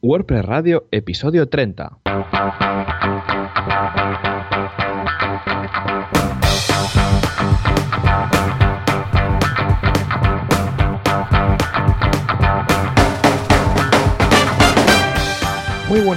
WordPress Radio, episodio 30.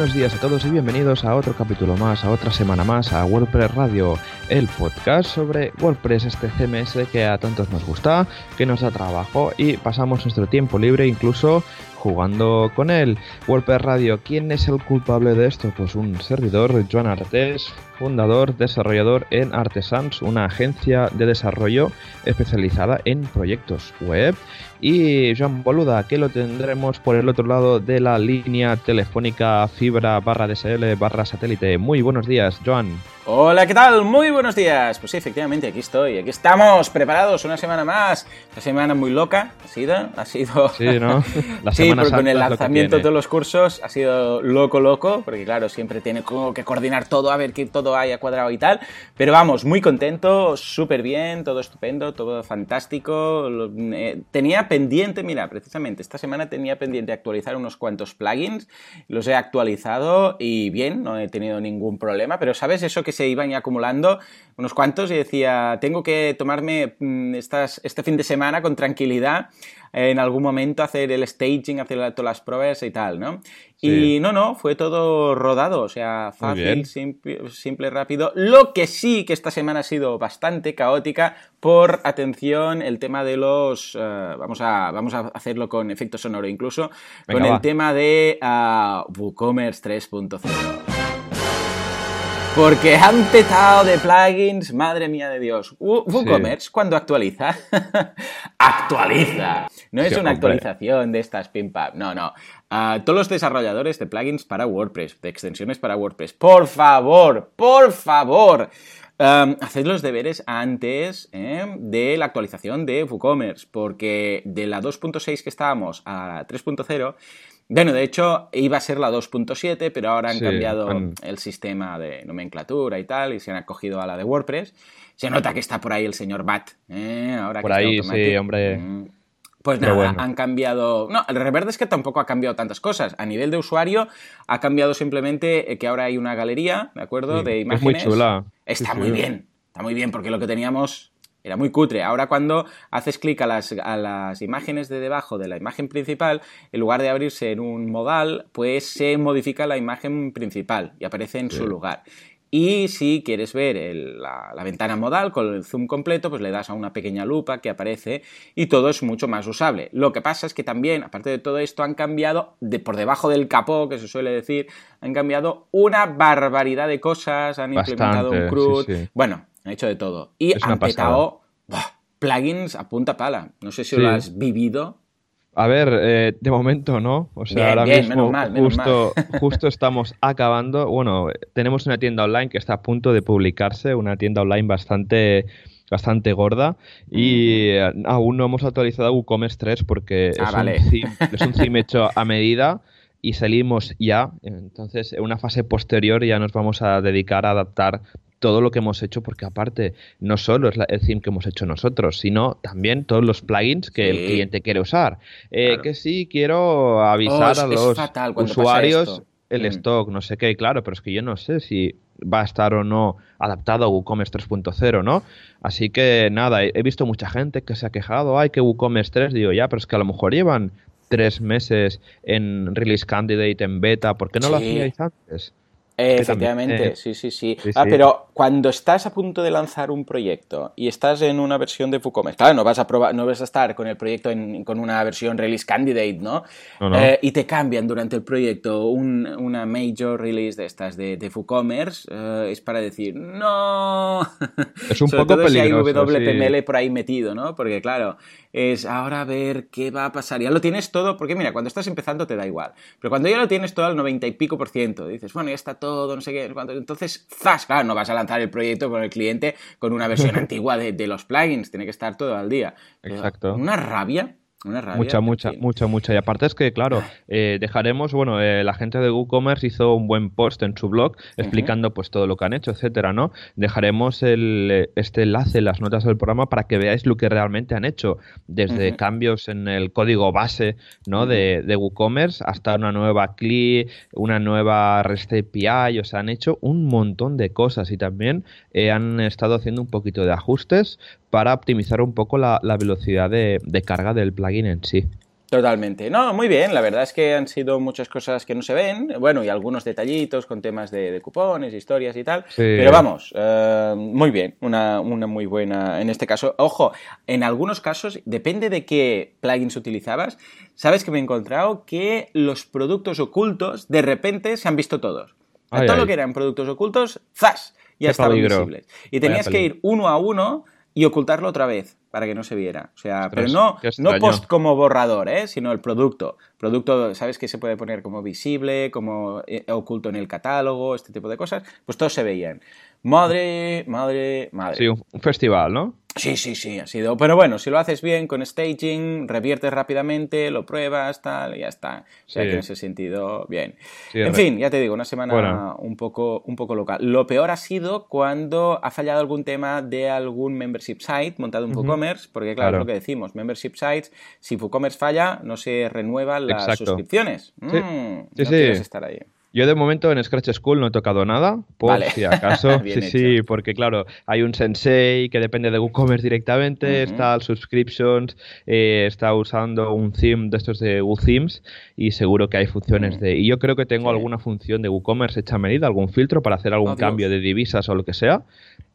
Buenos días a todos y bienvenidos a otro capítulo más, a otra semana más, a WordPress Radio, el podcast sobre WordPress, este CMS que a tantos nos gusta, que nos da trabajo y pasamos nuestro tiempo libre incluso jugando con él. WordPress Radio, ¿quién es el culpable de esto? Pues un servidor, Joan Artes, fundador, desarrollador en Artesans, una agencia de desarrollo especializada en proyectos web. Y Joan Boluda, que lo tendremos por el otro lado de la línea telefónica fibra barra DSL barra satélite. Muy buenos días, Joan. Hola, ¿qué tal? Muy buenos días. Pues sí, efectivamente, aquí estoy. Aquí estamos, preparados una semana más. Una semana muy loca ha sido. Ha sido... Sí, ¿no? La sí, porque con el lanzamiento de todos los cursos ha sido loco, loco. Porque claro, siempre tiene que coordinar todo, a ver que todo haya cuadrado y tal. Pero vamos, muy contento, súper bien, todo estupendo, todo fantástico. Eh, tenía pendiente, mira, precisamente esta semana tenía pendiente actualizar unos cuantos plugins. Los he actualizado y bien, no he tenido ningún problema. Pero ¿sabes eso que se iban acumulando unos cuantos y decía, tengo que tomarme mm, estas, este fin de semana con tranquilidad, en algún momento hacer el staging, hacer todas las pruebas y tal, ¿no? Y no, no, fue todo rodado, o sea, fácil, simple, rápido. Lo que sí que esta semana ha sido bastante caótica por, atención, el tema de los... Eh, vamos, a, vamos a hacerlo con efecto sonoro incluso, con el tema de uh, WooCommerce 3.0. Porque han petado de plugins, madre mía de Dios. WooCommerce, cuando actualiza, actualiza. No es una actualización de estas PIMPAP, no, no. todos los desarrolladores de plugins para WordPress, de extensiones para WordPress, por favor, por favor, um, haced los deberes antes eh, de la actualización de WooCommerce, porque de la 2.6 que estábamos a la 3.0 bueno, de hecho iba a ser la 2.7, pero ahora han cambiado el sistema de nomenclatura y tal, y se han acogido a la de WordPress. Se nota que está por ahí el señor Bat. ¿eh? Ahora por ahí, sí, hombre. Mm. Pues nada, han cambiado. No, el reverde es que tampoco ha cambiado tantas cosas. A nivel de usuario, ha cambiado simplemente que ahora hay una galería, ¿de acuerdo? de imágenes. Es muy chula. Está muy bien. Está muy bien, porque lo que teníamos era muy cutre. Ahora cuando haces clic a las, a las, imágenes de debajo de la imagen principal, en lugar de abrirse en un modal, pues se modifica la imagen principal y aparece en su lugar. Y si quieres ver la, ventana modal con el zoom completo, pues le das a una pequeña lupa que aparece y todo es mucho más usable. Lo que pasa es que también, aparte de todo esto, han cambiado, de, por debajo del capó, que se suele decir, han cambiado una barbaridad de cosas, han implementado un CRUD. Bueno, han hecho de todo. Y han petado plugins a punta pala. No sé si lo has vivido. A ver, eh, de momento no. O sea, ahora mismo justo, justo estamos acabando. Bueno, tenemos una tienda online que está a punto de publicarse, una tienda online bastante bastante gorda y aún no hemos actualizado WooCommerce 3 porque ah, es, un theme, es un theme hecho a medida y salimos ya. Entonces, en una fase posterior ya nos vamos a dedicar a adaptar todo lo que hemos hecho, porque aparte no solo es el theme que hemos hecho nosotros, sino también todos los plugins que el cliente quiere usar. Eh, que sí, quiero avisar oh, a los usuarios el mm. stock, no sé qué, claro, pero es que yo no sé si va a estar o no adaptado a WooCommerce 3.0, ¿no? Así que nada, he visto mucha gente que se ha quejado, ay, que WooCommerce 3, digo, ya, pero es que a lo mejor llevan tres meses en release candidate, en beta, ¿por qué no lo hacíais antes? Efectivamente, eh, sí, sí, sí, ah, pero cuando estás a punto de lanzar un proyecto y estás en una versión de WooCommerce, claro, no vas a probar, no vas a estar con el proyecto con una versión release candidate, ¿no? Eh, y te cambian durante el proyecto una major release de estas de, de WooCommerce, eh, es para decir, no. Es un poco peligroso. Si hay WPML por ahí metido, ¿no? Porque claro, es ahora a ver qué va a pasar. Ya lo tienes todo, porque mira, cuando estás empezando te da igual. Pero cuando ya lo tienes todo al 90 y pico por ciento, dices, bueno, ya está todo, no sé qué, entonces, ¡zas! Claro, no vas a lanzar el proyecto con el cliente con una versión antigua de, los plugins, tiene que estar todo al día. Exacto. Una rabia mucha, mucha, mucha, mucha. Y aparte es que, claro, eh, dejaremos, bueno, eh, la gente de WooCommerce hizo un buen post en su blog explicando pues todo lo que han hecho, etcétera, ¿no? Dejaremos el, este enlace en las notas del programa para que veáis lo que realmente han hecho, desde cambios en el código base, ¿no? de, de, WooCommerce hasta una nueva CLI, una nueva REST API, o sea, han hecho un montón de cosas y también eh, han estado haciendo un poquito de ajustes para optimizar un poco la, velocidad de, carga del plugin en sí. Totalmente. No, muy bien. La verdad es que han sido muchas cosas que no se ven. Bueno, y algunos detallitos con temas de, cupones, historias y tal. Pero vamos, eh, muy bien. Una, muy buena. En este caso, ojo, en algunos casos, depende de qué plugins utilizabas. Sabes que me he encontrado que los productos ocultos de repente se han visto todos. todo lo que eran productos ocultos, ¡zas! Ya estaban visibles. Y tenías que ir uno a uno y ocultarlo otra vez para que no se viera. O sea, pero no, no post como borrador, ¿eh? sino el producto. Producto, ¿sabes que se puede poner como visible, como eh, oculto en el catálogo, este tipo de cosas? Pues todos se veían. Madre, madre, madre. Sí, un festival, ¿no? Sí, sí, sí, ha sido. Pero bueno, si lo haces bien con staging, reviertes rápidamente, lo pruebas, tal, y ya está. O sea que en ese sentido, bien. en fin, ya te digo, una semana un, poco, un poco local. Lo peor ha sido cuando ha fallado algún tema de algún membership site montado en WooCommerce, porque claro, es lo que decimos, membership sites, si WooCommerce falla, no se renuevan las suscripciones. Sí, mm, sí, no quieres estar ahí. Yo de momento en Scratch School no he tocado nada, por si acaso. sí, sí, porque claro, hay un sensei que depende de WooCommerce directamente, está el subscriptions, eh, está usando un theme de estos de WooThemes y seguro que hay funciones de... Y yo creo que tengo alguna función de WooCommerce hecha a medida, algún filtro para hacer algún oh, cambio de divisas o lo que sea.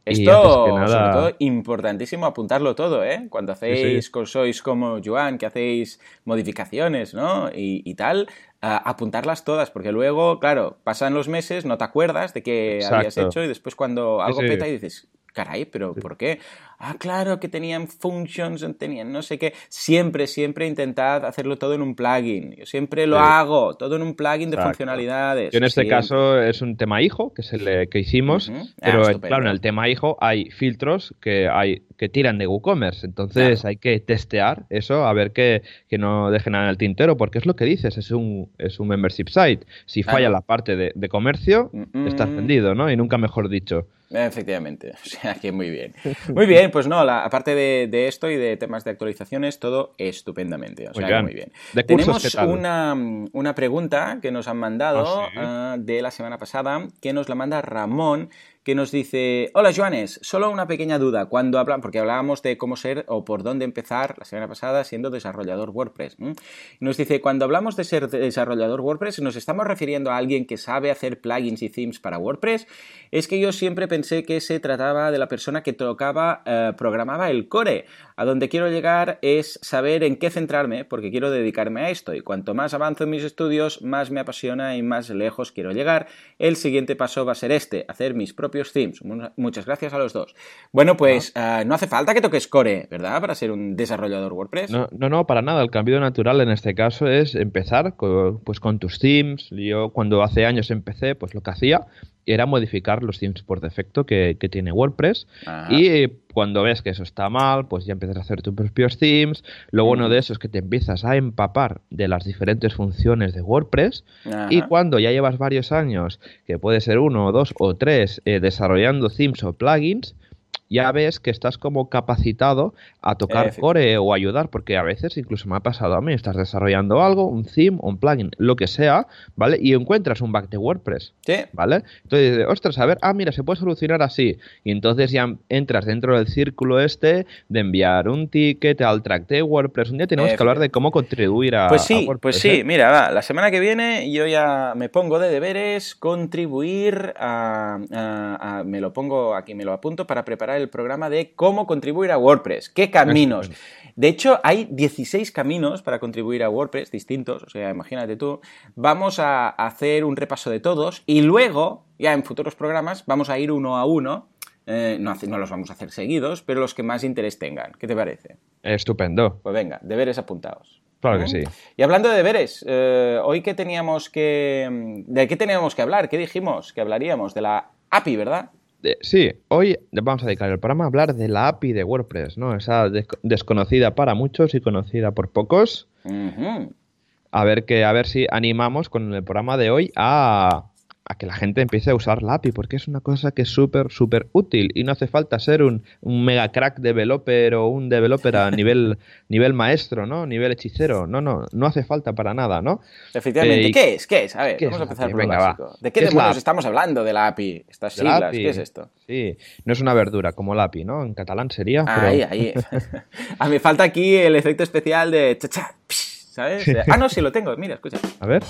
Esto, sobre todo, importantísimo apuntarlo todo, ¿eh? Cuando hacéis, sois como Joan, que hacéis modificaciones, ¿no? Y, tal, apuntarlas todas, porque luego, claro, pasan los meses, no te acuerdas de qué habías hecho y después cuando algo peta y dices, caray, pero ¿por qué? Ah, claro, que tenían functions, tenían no sé qué. Siempre, siempre intentad hacerlo todo en un plugin. Yo siempre lo hago, todo en un plugin de funcionalidades. en este caso es un tema hijo, que es el que hicimos, pero ah, claro, en el tema hijo hay filtros que hay que tiran de WooCommerce. Entonces hay que testear eso, a ver que, no dejen nada en el tintero, porque es lo que dices, es un, es un membership site. Si falla la parte de, comercio, está vendido, ¿no? Y nunca mejor dicho. Efectivamente, o sea que muy bien. Muy bien, pues no, la, aparte de, esto y de temas de actualizaciones, todo estupendamente, o sea que muy bien. Tenemos una, una, pregunta que nos han mandado ah, ah, de la semana pasada, que nos la manda Ramón, que nos dice, hola Joanes, solo una pequeña duda, cuando hablan, porque hablábamos de cómo ser o por dónde empezar la semana pasada siendo desarrollador WordPress. Nos dice, cuando hablamos de ser desarrollador WordPress, ¿nos estamos refiriendo a alguien que sabe hacer plugins y themes para WordPress? Es que yo siempre pensé que se trataba de la persona que tocaba, eh, programaba el core. A donde quiero llegar es saber en qué centrarme, porque quiero dedicarme a esto, y cuanto más avanzo en mis estudios, más me apasiona y más lejos quiero llegar. El siguiente paso va a ser este, hacer mis propios themes. Muchas gracias a los dos. Bueno, pues ah. Ah, no hace falta que toques core, ¿verdad? Para ser un desarrollador WordPress. No, no, para nada. El cambio natural en este caso es empezar con, pues con tus themes. Yo cuando hace años empecé, pues lo que hacía era modificar los themes por defecto que, tiene WordPress. Y cuando ves que eso está mal, pues ya empiezas a hacer tus propios themes. Lo bueno de eso es que te empiezas a empapar de las diferentes funciones de WordPress. Y cuando ya llevas varios años, que puede ser uno dos o tres, eh, desarrollando themes o plugins, ya ves que estás como capacitado a tocar core o ayudar, porque a veces incluso me ha pasado a mí, estás desarrollando algo, un theme, un plugin, lo que sea, ¿vale? Y encuentras un bug de WordPress, ¿Sí? ¿vale? Entonces, ostras, a ver, ah, mira, se puede solucionar así. Y entonces ya entras dentro del círculo este de enviar un ticket al track de WordPress. Un día tenemos que hablar de cómo contribuir a, pues sí, WordPress. Pues sí, ¿eh? mira, va, la semana que viene yo ya me pongo de deberes contribuir a me lo pongo aquí, me lo apunto para preparar el programa de cómo contribuir a WordPress. ¿Qué caminos? De hecho, hay 16 caminos para contribuir a WordPress distintos, o sea, imagínate tú. Vamos a hacer un repaso de todos y luego, ya en futuros programas, vamos a ir uno a uno. Eh, no, no, los vamos a hacer seguidos, pero los que más interés tengan. ¿Qué te parece? Estupendo. Pues venga, deberes apuntados. Claro que sí. Y hablando de deberes, eh, hoy que teníamos que... ¿De qué teníamos que hablar? ¿Qué dijimos? Que hablaríamos de la API, ¿verdad? Sí, hoy vamos a dedicar el programa a hablar de la API de WordPress, ¿no? Esa desconocida para muchos y conocida por pocos. A ver que, a ver si animamos con el programa de hoy a a que la gente empiece a usar la API, porque es una cosa que es súper, súper útil y no hace falta ser un, mega crack developer o un developer a nivel, nivel maestro, ¿no? Nivel hechicero. No, no, no hace falta para nada, ¿no? Efectivamente. Eh, ¿Qué es? ¿Qué es? A ver, vamos a empezar por lo básico. ¿De qué, demonios estamos hablando de la API? Estas siglas, ¿qué es esto? Sí, no es una verdura como la API, ¿no? En catalán sería. Ahí, ahí. a mí falta aquí el efecto especial de chacha, ¿sabes? Ah, no, sí lo tengo, mira, escucha. A ver.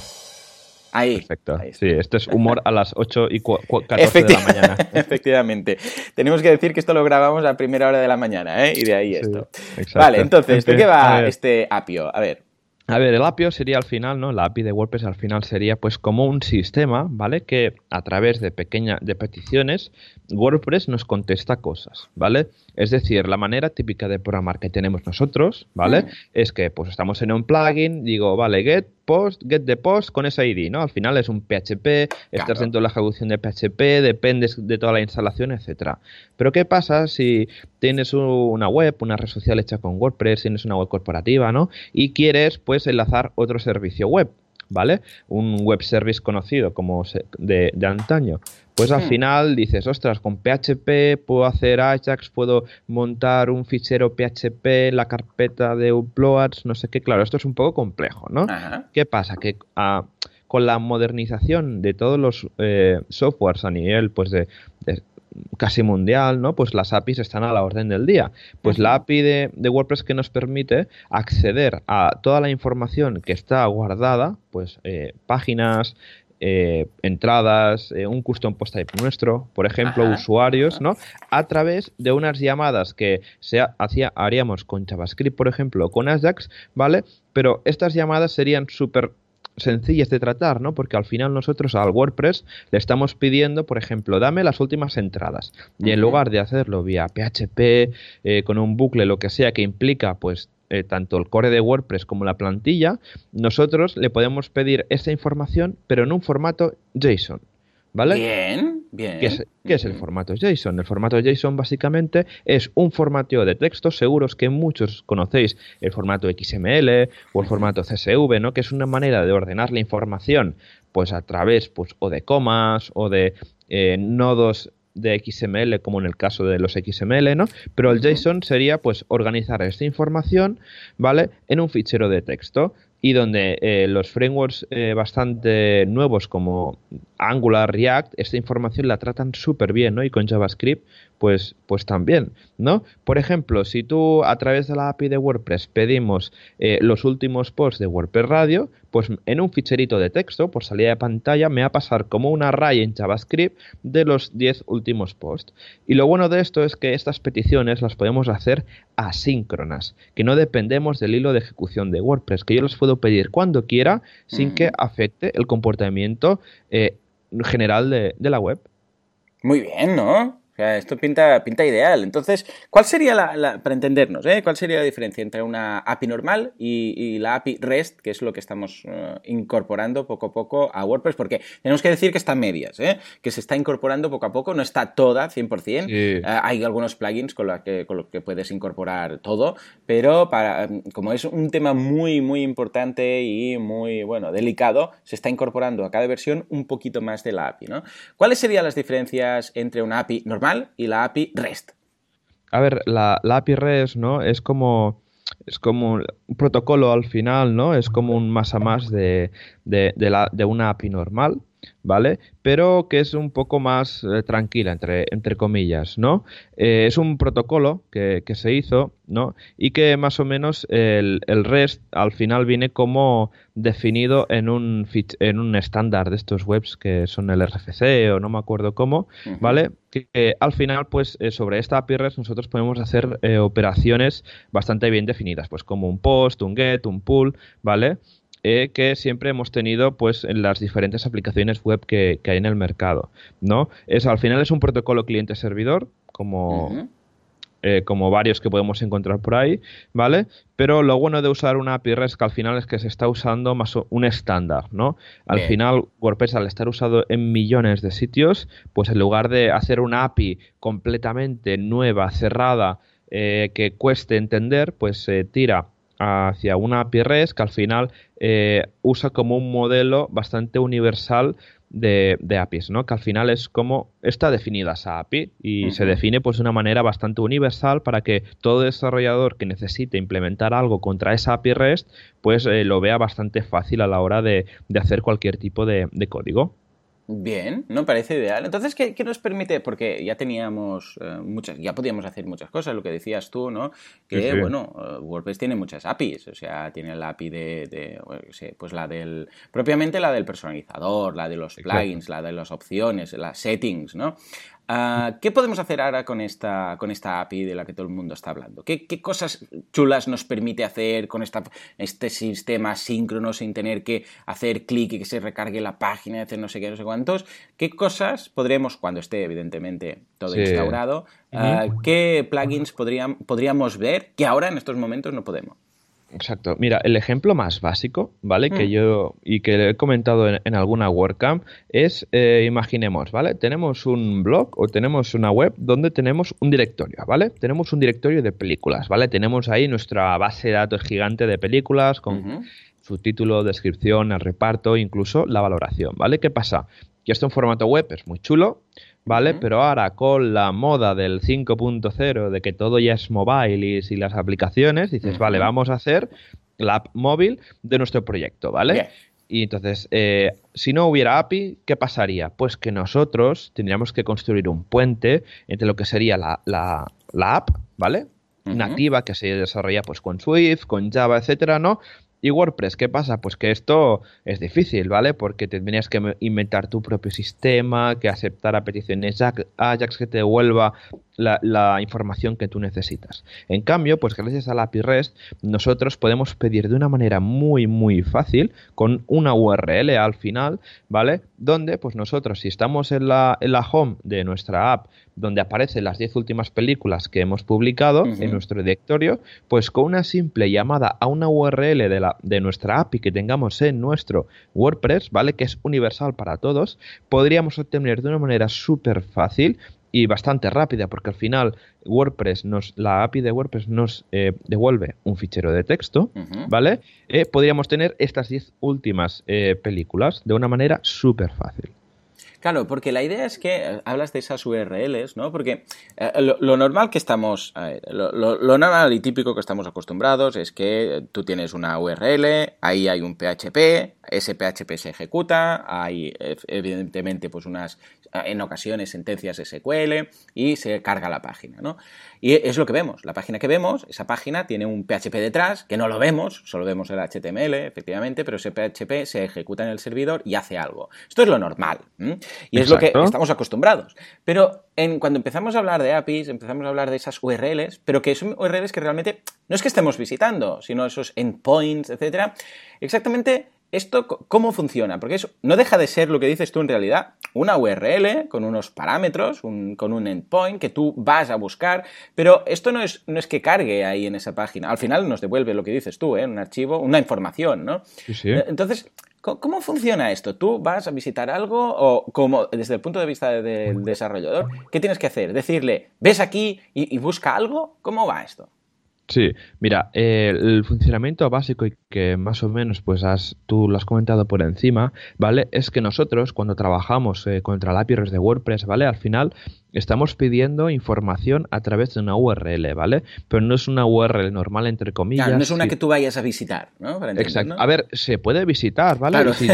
Ahí. Perfecto. Sí, esto es humor a las 8 y 14 de la mañana. Efectivamente. Tenemos que decir que esto lo grabamos a primera hora de la mañana, ¿eh? Y de ahí esto. Vale, entonces, ¿de qué va este apio? A ver. A ver, el apio sería al final, ¿no? La API de WordPress al final sería pues como un sistema, ¿vale? Que a través de pequeñas de peticiones WordPress nos contesta cosas, ¿vale? Es decir, la manera típica de programar que tenemos nosotros, ¿vale? Mm. Es que pues estamos en un plugin, digo, vale, get post, get the post con ese ID, ¿no? Al final es un PHP, estás dentro de la ejecución de PHP, dependes de toda la instalación, etcétera. Pero ¿qué pasa si tienes una web, una red social hecha con WordPress, tienes una web corporativa, ¿no? Y quieres pues enlazar otro servicio web, ¿vale? Un web service conocido como de, de antaño. Pues al hmm. final dices, ostras, con PHP puedo hacer Ajax, puedo montar un fichero PHP, la carpeta de uploads, no sé qué. Claro, esto es un poco complejo, ¿no? ¿Qué pasa? Que ah, con la modernización de todos los eh, softwares a nivel pues de, casi mundial, ¿no? Pues las APIs están a la orden del día. Pues la API de, de, WordPress que nos permite acceder a toda la información que está guardada, pues eh, páginas, eh, entradas, eh, un custom post type nuestro, por ejemplo, usuarios, ¿no? A través de unas llamadas que se hacía, haríamos con JavaScript, por ejemplo, con Ajax, ¿vale? Pero estas llamadas serían súper sencillas de tratar, ¿no? Porque al final nosotros al WordPress le estamos pidiendo, por ejemplo, dame las últimas entradas. Y en lugar de hacerlo vía PHP, eh, con un bucle, lo que sea, que implica, pues, eh, tanto el core de WordPress como la plantilla, nosotros le podemos pedir esa información, pero en un formato JSON. ¿Vale? Bien, bien. ¿Qué es, el formato JSON? El formato JSON básicamente es un formateo de textos, seguros que muchos conocéis el formato XML o el formato CSV, ¿no? Que es una manera de ordenar la información pues a través pues, o de comas o de eh, nodos de XML como en el caso de los XML, ¿no? Pero el JSON sería pues organizar esta información, ¿vale? En un fichero de texto y donde eh, los frameworks eh, bastante nuevos como Angular, React, esta información la tratan súper bien, ¿no? Y con JavaScript, pues, pues también, ¿no? Por ejemplo, si tú a través de la API de WordPress pedimos eh, los últimos posts de WordPress Radio, pues en un ficherito de texto, por salida de pantalla, me va a pasar como un array en JavaScript de los 10 últimos posts. Y lo bueno de esto es que estas peticiones las podemos hacer asíncronas, que no dependemos del hilo de ejecución de WordPress, que yo las puedo pedir cuando quiera sin que afecte el comportamiento eh, general de, de la web. Muy bien, ¿no? O sea, esto pinta, pinta ideal. Entonces, ¿cuál sería la, para entendernos, ¿eh? cuál sería la diferencia entre una API normal y, la API REST, que es lo que estamos eh, incorporando poco a poco a WordPress? Porque tenemos que decir que está medias, ¿eh? que se está incorporando poco a poco, no está toda 100%. Eh, hay algunos plugins con, los que, con los que puedes incorporar todo, pero para, como es un tema muy, muy importante y muy, bueno, delicado, se está incorporando a cada versión un poquito más de la API. ¿no? ¿Cuáles serían las diferencias entre una API normal y la API REST. A ver, la, API REST, ¿no? Es como es como un protocolo al final, ¿no? Es como un más a más de, de, una API normal, ¿vale? Pero que es un poco más eh, tranquila, entre, entre comillas, ¿no? Eh, es un protocolo que, se hizo, ¿no? Y que más o menos el, REST al final viene como definido en un, en un estándar de estos webs que son el RFC o no me acuerdo cómo, ¿vale? Que, al final, pues eh, sobre esta API REST nosotros podemos hacer operaciones bastante bien definidas, pues como un post, un get, un pull, ¿vale? Eh, que siempre hemos tenido pues en las diferentes aplicaciones web que, hay en el mercado, ¿no? Es, al final es un protocolo cliente-servidor, como, eh, como varios que podemos encontrar por ahí, ¿vale? Pero lo bueno de usar una API REST que al final es que se está usando más un estándar, ¿no? Al final, WordPress al estar usado en millones de sitios, pues en lugar de hacer una API completamente nueva, cerrada, eh, que cueste entender, pues se tira hacia una API REST que al final eh, usa como un modelo bastante universal de, APIs, ¿no? Que al final es como está definida esa API y se define pues de una manera bastante universal para que todo desarrollador que necesite implementar algo contra esa API REST pues eh, lo vea bastante fácil a la hora de, hacer cualquier tipo de código. Bien, no parece ideal. Entonces, ¿qué, nos permite? Porque ya teníamos eh, muchas, ya podíamos hacer muchas cosas, lo que decías tú, ¿no? Que, bueno, eh, WordPress tiene muchas APIs, o sea, tiene la API de, pues la del, propiamente la del personalizador, la de los plugins, la de las opciones, las settings, ¿no? Ah, ¿Qué podemos hacer ahora con esta, con esta API de la que todo el mundo está hablando? ¿Qué, cosas chulas nos permite hacer con esta, este sistema síncrono sin tener que hacer clic y que se recargue la página, hacer no sé qué, no sé cuántos? ¿Qué cosas podremos, cuando esté evidentemente todo instaurado, ah, qué plugins podríamos ver que ahora en estos momentos no podemos? Exacto. Mira, el ejemplo más básico, ¿vale? Que mm. yo y que he comentado en, alguna WordCamp es, eh, imaginemos, ¿vale? Tenemos un blog o tenemos una web donde tenemos un directorio, ¿vale? Tenemos un directorio de películas, ¿vale? Tenemos ahí nuestra base de datos gigante de películas con su título, descripción, el reparto, incluso la valoración, ¿vale? ¿Qué pasa? Que esto en formato web es muy chulo, ¿vale? Pero ahora con la moda del 5.0 de que todo ya es mobile y, las aplicaciones, dices, vale, vamos a hacer la app móvil de nuestro proyecto, ¿vale? Y entonces, eh, si no hubiera API, ¿qué pasaría? Pues que nosotros tendríamos que construir un puente entre lo que sería la, la, app, ¿vale? Nativa que se desarrolla pues con Swift, con Java, etcétera, ¿no? ¿Y WordPress qué pasa? Pues que esto es difícil, ¿vale? Porque tendrías que inventar tu propio sistema, que aceptara peticiones Ajax que te devuelva la, información que tú necesitas. En cambio, pues gracias a la API REST, nosotros podemos pedir de una manera muy, muy fácil, con una URL al final, ¿vale? Donde, pues nosotros, si estamos en la, en la home de nuestra app, donde aparecen las 10 últimas películas que hemos publicado en nuestro directorio, pues con una simple llamada a una URL de, la, de nuestra API que tengamos en nuestro WordPress, ¿vale? Que es universal para todos, podríamos obtener de una manera súper fácil y bastante rápida, porque al final WordPress nos, la API de WordPress nos eh, devuelve un fichero de texto, ¿vale? Eh, podríamos tener estas 10 últimas eh, películas de una manera súper fácil. Claro, porque la idea es que eh, hablas de esas URLs, ¿no? Porque eh, lo, normal que estamos, lo, lo, normal y típico que estamos acostumbrados es que tú tienes una URL, ahí hay un PHP, ese PHP se ejecuta, hay evidentemente pues unas, en ocasiones sentencias SQL y se carga la página, ¿no? Y es lo que vemos, la página que vemos, esa página tiene un PHP detrás, que no lo vemos, solo vemos el HTML, efectivamente, pero ese PHP se ejecuta en el servidor y hace algo. Esto es lo normal. Y es lo que estamos acostumbrados. Pero en, cuando empezamos a hablar de APIs, empezamos a hablar de esas URLs, pero que son URLs que realmente no es que estemos visitando, sino esos endpoints, etcétera, exactamente ¿Esto cómo funciona? Porque eso no deja de ser lo que dices tú en realidad, una URL con unos parámetros, con un endpoint que tú vas a buscar, pero esto no es, no es que cargue ahí en esa página. Al final nos devuelve lo que dices tú, ¿eh? un archivo, una información, ¿no? Sí, sí. Eh, entonces, ¿cómo funciona esto? ¿Tú vas a visitar algo o como desde el punto de vista del desarrollador, qué tienes que hacer? ¿Decirle, ves aquí y busca algo? ¿Cómo va esto? Sí, mira, eh, el funcionamiento básico y que más o menos pues has, tú lo has comentado por encima, ¿vale? Es que nosotros cuando trabajamos eh, contra la API de WordPress, ¿vale? Al final estamos pidiendo información a través de una URL, ¿vale? Pero no es una URL normal entre comillas. Claro, no es una que tú vayas a visitar, ¿no? Exacto. A ver, se puede visitar, ¿vale? Claro. Si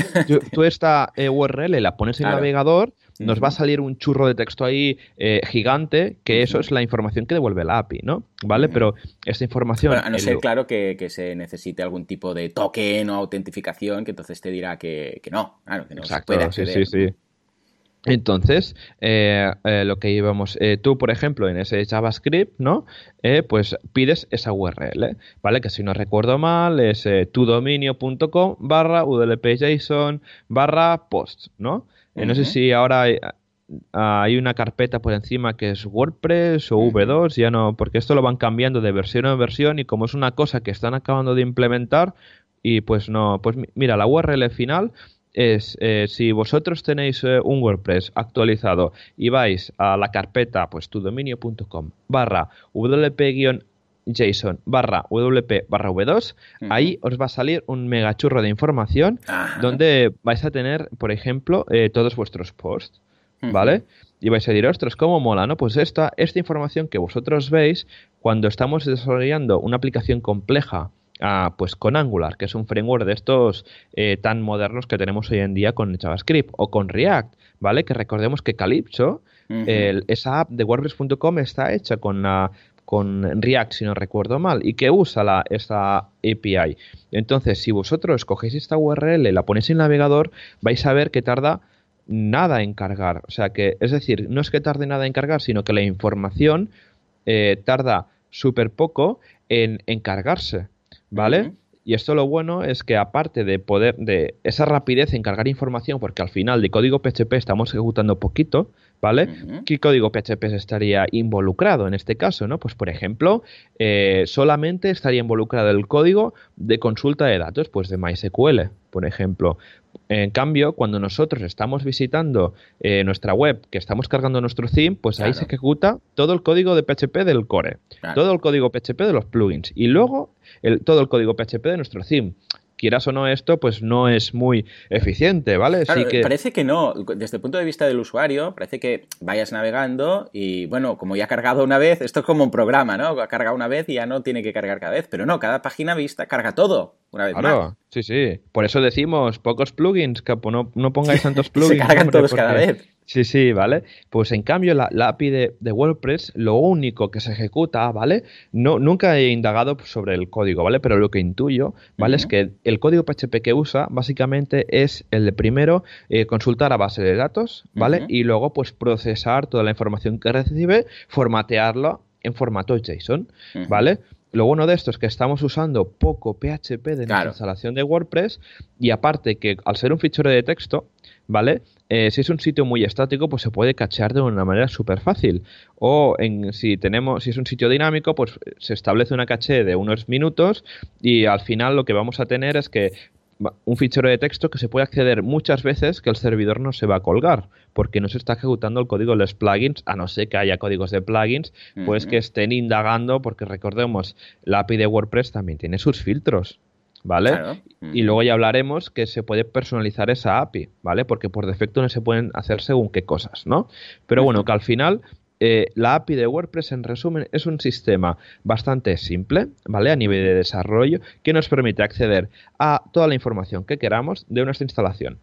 tú, esta eh, URL la pones en el navegador, nos va a salir un churro de texto ahí eh, gigante, que eso es la información que devuelve la API, ¿no? ¿Vale? Pero esta información... a no ser, claro, que, se necesite algún tipo de token o autentificación, que entonces te dirá que, no, claro, que no Exacto, sí, sí, sí. Entonces, eh, eh, lo que íbamos, tú, por ejemplo, en ese JavaScript, ¿no? pues pides esa URL, ¿vale? Que si no recuerdo mal, es tudominio.com barra udlpjson barra post, ¿no? No sé si ahora hay una carpeta por encima que es WordPress o V2, ya no, porque esto lo van cambiando de versión a versión y como es una cosa que están acabando de implementar y pues no, pues mira, la URL final es eh, si vosotros tenéis eh, un WordPress actualizado y vais a la carpeta pues tudominio.com barra wp JSON barra WP barra V2, ahí os va a salir un megachurro de información donde vais a tener, por ejemplo, eh, todos vuestros posts, ¿vale? Y vais a decir, ostras, ¿cómo mola? ¿no? Pues esta, esta información que vosotros veis cuando estamos desarrollando una aplicación compleja ah, pues con Angular, que es un framework de estos eh, tan modernos que tenemos hoy en día con JavaScript o con React, ¿vale? Que recordemos que Calypso, esa app de WordPress.com está hecha con la con React, si no recuerdo mal, y que usa la, esta API. Entonces, si vosotros cogéis esta URL, la ponéis en el navegador, vais a ver que tarda nada en cargar. O sea que, es decir, no es que tarde nada en cargar, sino que la información eh, tarda súper poco en, cargarse, ¿vale? Y esto lo bueno es que aparte de poder, de esa rapidez en cargar información, porque al final de código PHP estamos ejecutando poquito, ¿vale? ¿Qué código PHP estaría involucrado en este caso, no? Pues por ejemplo, eh, solamente estaría involucrado el código de consulta de datos, pues de MySQL, por ejemplo. En cambio, cuando nosotros estamos visitando eh, nuestra web, que estamos cargando nuestro theme, pues ahí se ejecuta todo el código de PHP del core, todo el código PHP de los plugins. Y luego el, todo el código PHP de nuestro theme quieras o no esto, pues no es muy eficiente, ¿vale? que... Parece que no, desde el punto de vista del usuario, parece que vayas navegando y bueno, como ya ha cargado una vez, esto es como un programa, ¿no? Ha cargado una vez y ya no tiene que cargar cada vez, pero no, cada página vista carga todo una vez claro, Sí, sí. Por eso decimos pocos plugins, que no, no pongáis tantos plugins. Se cargan todos cada vez. Sí, sí, ¿vale? Pues en cambio la, API de, WordPress, lo único que se ejecuta, ¿vale? No, nunca he indagado sobre el código, ¿vale? Pero lo que intuyo, ¿vale? Es que el código PHP que usa básicamente es el de primero eh, consultar a base de datos, ¿vale? Y luego pues procesar toda la información que recibe, formatearlo en formato JSON, ¿vale? Lo bueno de esto es que estamos usando poco PHP de nuestra instalación de WordPress y aparte que al ser un fichero de texto, ¿vale? Eh, si es un sitio muy estático, pues se puede cachear de una manera súper fácil. O en, si tenemos, si es un sitio dinámico, pues se establece una caché de unos minutos y al final lo que vamos a tener es que un fichero de texto que se puede acceder muchas veces que el servidor no se va a colgar porque no se está ejecutando el código de los plugins, a no ser que haya códigos de plugins, pues que estén indagando, porque recordemos, la API de WordPress también tiene sus filtros. ¿Vale? Y luego ya hablaremos que se puede personalizar esa API, ¿vale? Porque por defecto no se pueden hacer según qué cosas, ¿no? Pero bueno, que al final eh, la API de WordPress, en resumen, es un sistema bastante simple, ¿vale? A nivel de desarrollo, que nos permite acceder a toda la información que queramos de nuestra instalación.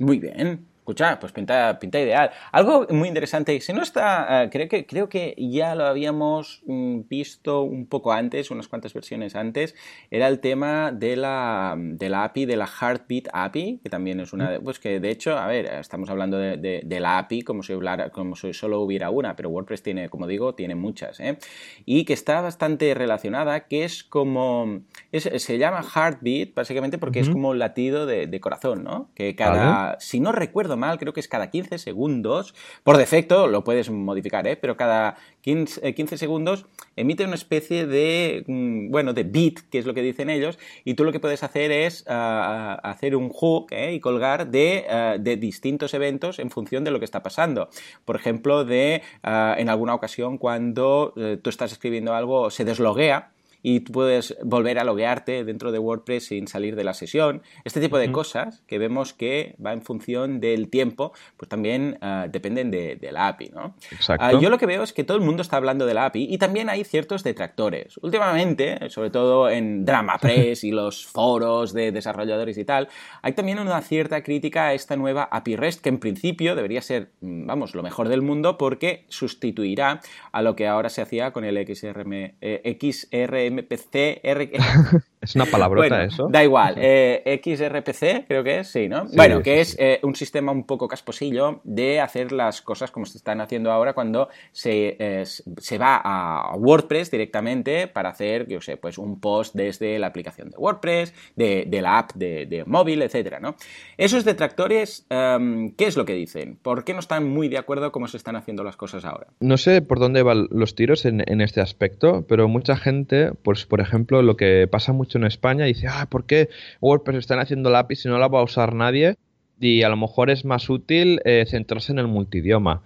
Muy bien. Escucha, pues pinta, pinta ideal. Algo muy interesante, si no está, eh, creo, que, creo que ya lo habíamos mm, visto un poco antes, unas cuantas versiones antes, era el tema de la, de la API, de la Heartbeat API, que también es una, de, pues que de hecho, a ver, estamos hablando de, la API como si, como si solo hubiera una, pero WordPress tiene, como digo, tiene muchas, ¿eh? y que está bastante relacionada, que es como, se llama Heartbeat básicamente porque es como un latido de, corazón, ¿no? Que cada, si no recuerdo mal, creo que es cada 15 segundos. Por defecto, lo puedes modificar, ¿eh? pero cada 15, eh, segundos emite una especie de, mm, bueno, de beat, que es lo que dicen ellos, y tú lo que puedes hacer es ah, ah, hacer un hook ¿eh? y colgar de, ah, de, distintos eventos en función de lo que está pasando. Por ejemplo, de en alguna ocasión cuando eh, tú estás escribiendo algo se desloguea, y tú puedes volver a loguearte dentro de WordPress sin salir de la sesión. Este tipo de cosas que vemos que va en función del tiempo, pues también ah, dependen de, la API, ¿no? Ah, yo lo que veo es que todo el mundo está hablando de la API y también hay ciertos detractores. Últimamente, sobre todo en DramaPress y los foros de desarrolladores y tal, hay también una cierta crítica a esta nueva API REST que en principio debería ser, mm, vamos, lo mejor del mundo porque sustituirá a lo que ahora se hacía con el XRM, eh, XRM MPC, ¿Es una palabrota eso? Da igual. Eh, XRPC, creo que es, sí, ¿no? bueno, que es eh, un sistema un poco casposillo de hacer las cosas como se están haciendo ahora cuando se, eh, se va a WordPress directamente para hacer, yo sé, pues un post desde la aplicación de WordPress, de, la app de, móvil, etcétera, ¿no? Esos detractores, em, ¿qué es lo que dicen? ¿Por qué no están muy de acuerdo cómo se están haciendo las cosas ahora? No sé por dónde van los tiros en, en este aspecto, pero mucha gente, pues por ejemplo, lo que pasa mucho en España, dice, ah, ¿por qué WordPress están haciendo la API si no la va a usar nadie? Y a lo mejor es más útil eh, centrarse en el multidioma.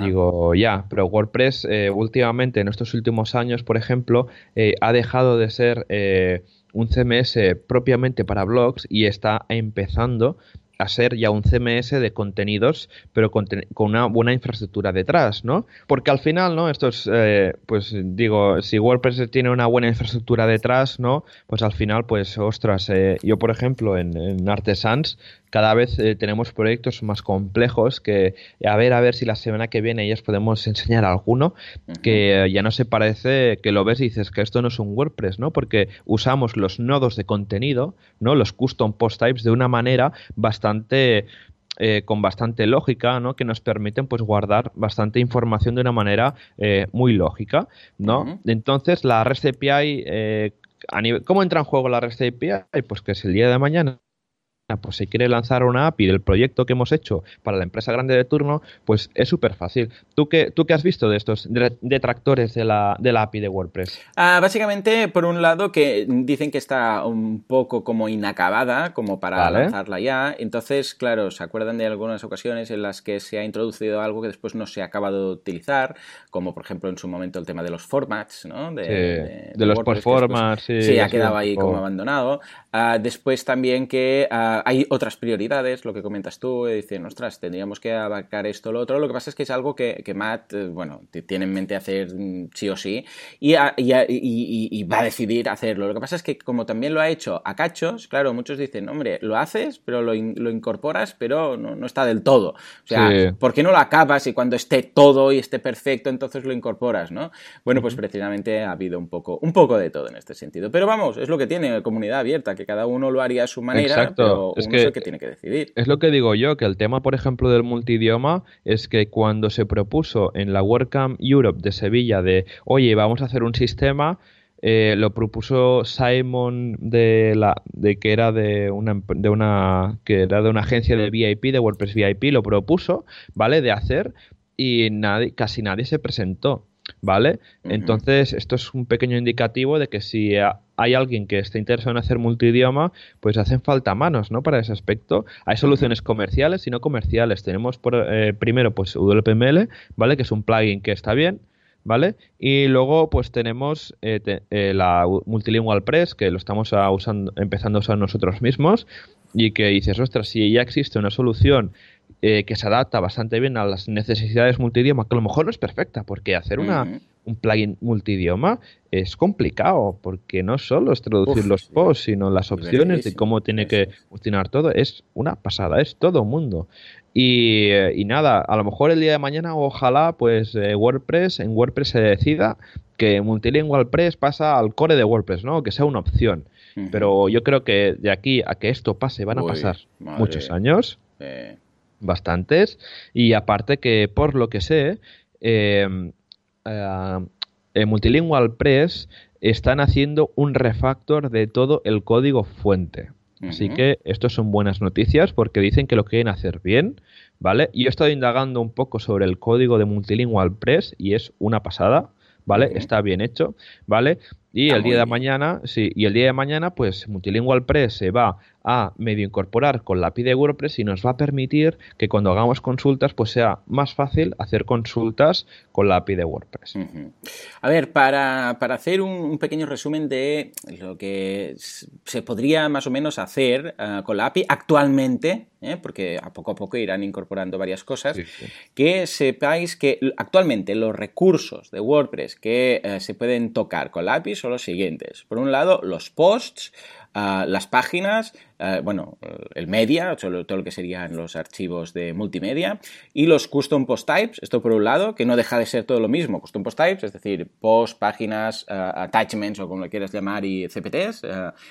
Digo, ya, pero WordPress eh, últimamente, en estos últimos años, por ejemplo, eh, ha dejado de ser un CMS propiamente para blogs y está empezando a ser ya un CMS de contenidos, pero con, una buena infraestructura detrás, ¿no? Porque al final, ¿no? Esto es, eh, pues digo, si WordPress tiene una buena infraestructura detrás, ¿no? Pues al final, pues, ostras, eh, yo por ejemplo en, en Artesans cada vez eh, tenemos proyectos más complejos que a ver a ver si la semana que viene ellos podemos enseñar alguno que eh, ya no se parece que lo ves y dices que esto no es un WordPress, ¿no? Porque usamos los nodos de contenido, ¿no? Los custom post types de una manera bastante eh, con bastante lógica, ¿no? Que nos permiten pues guardar bastante información de una manera muy lógica, ¿no? Entonces la REST API a nivel, ¿Cómo entra en juego la REST API? Pues que es el día de mañana pues si quiere lanzar una API del proyecto que hemos hecho para la empresa grande de turno, pues es súper fácil. ¿Tú qué, ¿Tú qué has visto de estos detractores de la, de la API de WordPress? Ah, básicamente, por un lado, que dicen que está un poco como inacabada, como para lanzarla ya. Entonces, claro, se acuerdan de algunas ocasiones en las que se ha introducido algo que después no se ha acabado de utilizar, como por ejemplo en su momento el tema de los formats, ¿no? De, los performance. sí, sí, ha quedado ahí como abandonado. Ah, después también que hay otras prioridades, lo que comentas tú, y dicen, ostras, tendríamos que abarcar esto o lo otro. Lo que pasa es que es algo que, que Matt, eh, bueno, tiene en mente hacer sí o sí y, y, va a decidir hacerlo. Lo que pasa es que como también lo ha hecho a cachos, claro, muchos dicen, hombre, lo haces, pero lo, lo incorporas, pero no, no, está del todo. O sea, ¿por qué no lo acabas y cuando esté todo y esté perfecto, entonces lo incorporas, ¿no? Bueno, pues precisamente ha habido un poco, un poco de todo en este sentido. Pero vamos, es lo que tiene comunidad abierta, que cada uno lo haría a su manera, Exacto es que, tiene que decidir. Es lo que digo yo, que el tema, por ejemplo, del multidioma es que cuando se propuso en la WordCamp Europe de Sevilla de, oye, vamos a hacer un sistema, eh, lo propuso Simon de la de que era de una de una que era de una agencia de VIP de WordPress VIP lo propuso vale de hacer y nadie casi nadie se presentó ¿vale? Entonces, esto es un pequeño indicativo de que si hay alguien que esté interesado en hacer multidioma, pues hacen falta manos, ¿no? Para ese aspecto. Hay soluciones comerciales y no comerciales. Tenemos por, eh, primero, pues WPML, ¿vale? Que es un plugin que está bien, ¿vale? Y luego, pues tenemos eh, eh, la Multilingual Press, que lo estamos empezando a usar nosotros mismos, y que dices, ostras, si ya existe una solución eh, que se adapta bastante bien a las necesidades multidioma, que a lo mejor no es perfecta, porque hacer una, un plugin multidioma es complicado, porque no solo es traducir los posts, sino las opciones de cómo tiene que funcionar todo. Es una pasada, es todo mundo. Y, eh, y, nada, a lo mejor el día de mañana, ojalá, pues eh, WordPress, en WordPress se decida que Multilingual Press pasa al core de WordPress, ¿no? Que sea una opción. Pero yo creo que de aquí a que esto pase van a pasar muchos años bastantes. Y aparte que, por lo que sé, eh, eh, Multilingual Press están haciendo un refactor de todo el código fuente. Así que esto son buenas noticias porque dicen que lo quieren hacer bien, ¿vale? Y yo he estado indagando un poco sobre el código de Multilingual Press y es una pasada, ¿vale? Está bien hecho, ¿vale? Y el día de mañana, sí, y el día de mañana, pues Multilingual Press se va a medio incorporar con la API de WordPress y nos va a permitir que cuando hagamos consultas pues sea más fácil hacer consultas con la API de WordPress. A ver, para, hacer un, pequeño resumen de lo que se podría más o menos hacer eh, con la API actualmente, ¿eh? porque a poco a poco irán incorporando varias cosas, que sepáis que actualmente los recursos de WordPress que eh, se pueden tocar con la API son los siguientes. Por un lado, los posts, las páginas, bueno, el media, todo lo que serían los archivos de multimedia, y los custom post types, esto por un lado, que no deja de ser todo lo mismo, custom post types, es decir, post, páginas, attachments o como lo quieras llamar, y CPTs,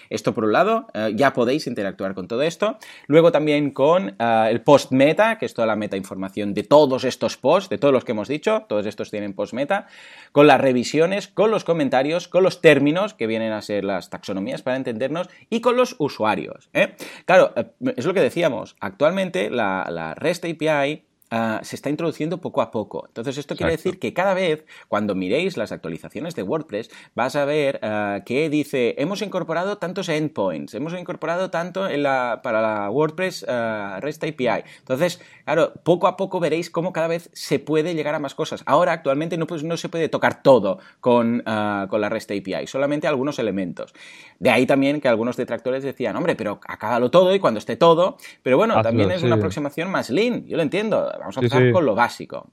esto por un lado, ya podéis interactuar con todo esto. Luego también con el post meta, que es toda la meta información de todos estos posts, de todos los que hemos dicho, todos estos tienen post meta, con las revisiones, con los comentarios, con los términos, que vienen a ser las taxonomías para entendernos, y con los usuarios. ¿Eh? Claro, eh, es lo que decíamos, actualmente la, la REST API Ah, se está introduciendo poco a poco. Entonces, esto quiere decir que cada vez, cuando miréis las actualizaciones de WordPress, vas a ver ah, que dice, hemos incorporado tantos endpoints, hemos incorporado tanto en la, para la WordPress ah, REST API. Entonces, claro, poco a poco veréis cómo cada vez se puede llegar a más cosas. Ahora, actualmente, no, pues, no se puede tocar todo con, con la REST API, solamente algunos elementos. De ahí también que algunos detractores decían, hombre, pero acábalo todo y cuando esté todo. Pero bueno, también es una aproximación más lean, yo lo entiendo Vamos a empezar con lo básico.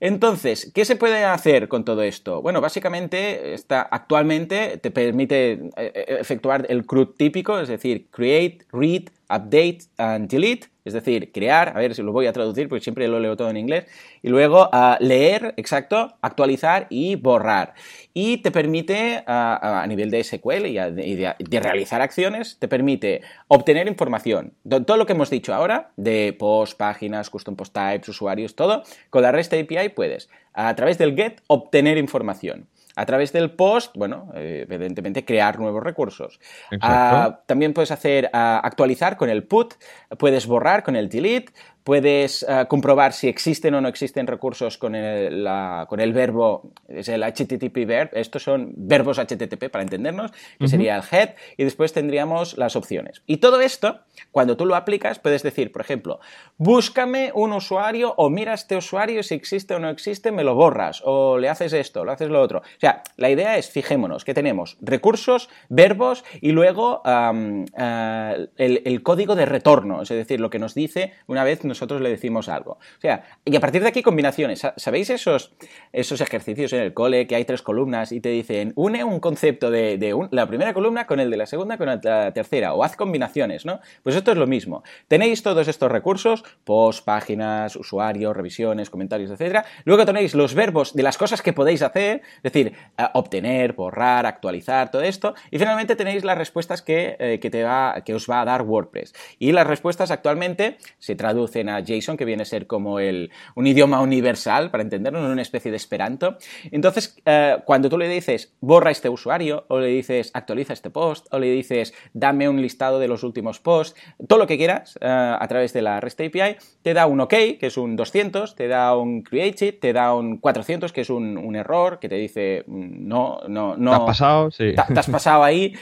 Entonces, ¿qué se puede hacer con todo esto? Bueno, básicamente, está, actualmente te permite eh, eh, efectuar el CRUD típico, es decir, create, read, update and delete es decir, crear, a ver si lo voy a traducir porque siempre lo leo todo en inglés, y luego uh, leer, exacto, actualizar y borrar. Y te permite, a nivel de SQL y, de, realizar acciones, te permite obtener información. Todo lo que hemos dicho ahora, de post, páginas, custom post types, usuarios, todo, con la REST API puedes, a través del GET, obtener información. A través del post, bueno, eh, evidentemente crear nuevos recursos. Ah, también puedes hacer ah, actualizar con el put, puedes borrar con el delete, puedes eh, comprobar si existen o no existen recursos con el, con el verbo, es el HTTP verb, estos son verbos HTTP para entendernos, que sería el head, y después tendríamos las opciones. Y todo esto, cuando tú lo aplicas, puedes decir, por ejemplo, búscame un usuario o mira este usuario, si existe o no existe, me lo borras, o le haces esto, lo haces lo otro. O sea, la idea es, fijémonos, que tenemos recursos, verbos y luego eh, el, el, código de retorno, es decir, lo que nos dice una vez nos nosotros le decimos algo. O sea, y a partir de aquí combinaciones. ¿Sabéis esos, esos ejercicios en el cole que hay tres columnas y te dicen une un concepto de, la primera columna con el de la segunda con la tercera o haz combinaciones, ¿no? Pues esto es lo mismo. Tenéis todos estos recursos, post, páginas, usuarios, revisiones, comentarios, etcétera. Luego tenéis los verbos de las cosas que podéis hacer, es decir, obtener, borrar, actualizar, todo esto. Y finalmente tenéis las respuestas que, eh, que, os va a dar WordPress. Y las respuestas actualmente se traducen a JSON, que viene a ser como el, un idioma universal, para entenderlo, una especie de esperanto. Entonces, eh, cuando tú le dices, borra este usuario, o le dices, actualiza este post, o le dices, dame un listado de los últimos posts, todo lo que quieras eh, a través de la REST API, te da un OK, que es un 200, te da un create te da un 400, que es un, error, que te dice, mm, no, no, no. Te has pasado, sí. Te, has pasado ahí.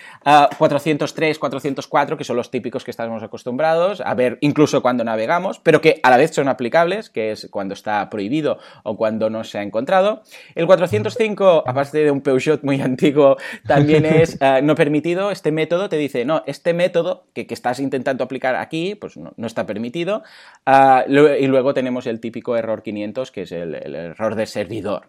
403, 404, que son los típicos que estamos acostumbrados a ver incluso cuando navegamos, pero que a la vez son aplicables, que es cuando está prohibido o cuando no se ha encontrado. El 405, aparte de un Peugeot muy antiguo, también es eh, no permitido. Este método te dice, no, este método que, estás intentando aplicar aquí, pues no, está permitido. Ah, y luego tenemos el típico error 500, que es el, error de servidor.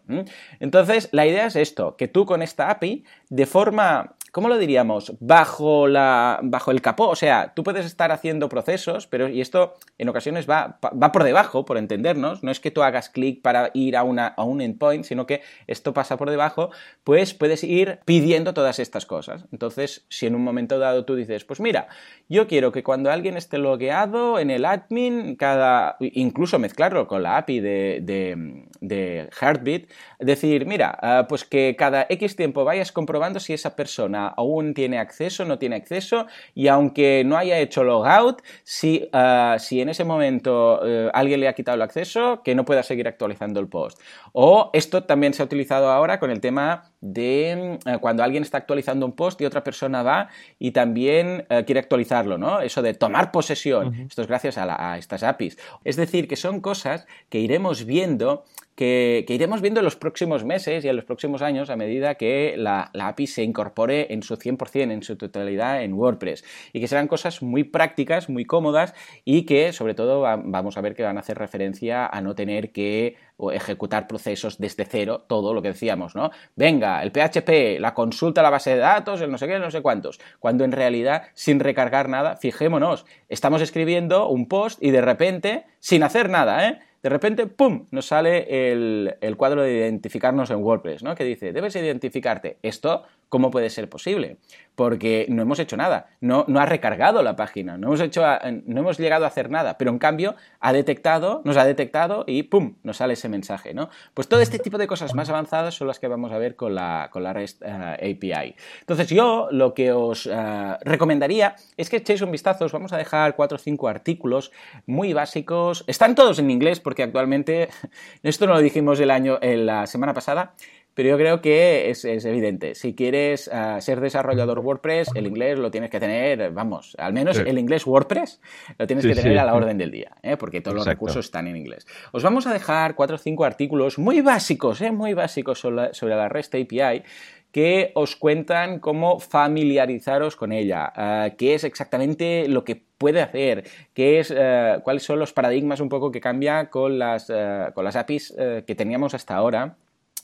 Entonces, la idea es esto, que tú con esta API, de forma ¿cómo lo diríamos? Bajo, la, bajo el capó. O sea, tú puedes estar haciendo procesos, pero y esto en ocasiones va, va por debajo, por entendernos. No es que tú hagas clic para ir a, una, a un endpoint, sino que esto pasa por debajo, pues puedes ir pidiendo todas estas cosas. Entonces, si en un momento dado tú dices, pues mira, yo quiero que cuando alguien esté logueado en el admin, cada, incluso mezclarlo con la API de, de, Heartbeat, decir, mira, ah, pues que cada X tiempo vayas comprobando si esa persona aún tiene acceso, no tiene acceso, y aunque no haya hecho logout, si, ah, si en ese momento eh, alguien le ha quitado el acceso, que no pueda seguir actualizando el post. O esto también se ha utilizado ahora con el tema de eh, cuando alguien está actualizando un post y otra persona va y también eh, quiere actualizarlo, ¿no? Eso de tomar posesión. Esto es gracias a, estas APIs. Es decir, que son cosas que iremos viendo que, iremos viendo en los próximos meses y en los próximos años a medida que la, API se incorpore en su 100%, en su totalidad en WordPress. Y que serán cosas muy prácticas, muy cómodas y que sobre todo vamos a ver que van a hacer referencia a no tener que o ejecutar procesos desde cero, todo lo que decíamos, ¿no? Venga, el PHP, la consulta a la base de datos, el no sé qué, no sé cuántos. Cuando en realidad, sin recargar nada, fijémonos, estamos escribiendo un post y de repente, sin hacer nada, ¿eh? de repente, ¡pum!, nos sale el, el, cuadro de identificarnos en WordPress, ¿no? Que dice, debes identificarte. Esto ¿Cómo puede ser posible? Porque no hemos hecho nada, no, no ha recargado la página, no hemos, hecho, no hemos llegado a hacer nada, pero en cambio ha detectado, nos ha detectado y ¡pum! nos sale ese mensaje, ¿no? Pues todo este tipo de cosas más avanzadas son las que vamos a ver con la, con la REST eh, API. Entonces yo lo que os eh, recomendaría es que echéis un vistazo, os vamos a dejar cuatro o cinco artículos muy básicos, están todos en inglés porque actualmente, esto no lo dijimos el año, en la semana pasada, pero yo creo que es, evidente. Si quieres ah, ser desarrollador WordPress, el inglés lo tienes que tener, vamos, al menos el inglés WordPress lo tienes que tener a la orden del día, ¿eh? porque todos los recursos están en inglés. Os vamos a dejar cuatro o cinco artículos muy básicos, ¿eh? muy básicos sobre la, REST API que os cuentan cómo familiarizaros con ella, ah, qué es exactamente lo que puede hacer, qué es, ah, cuáles son los paradigmas un poco que cambia con las, con las APIs que teníamos hasta ahora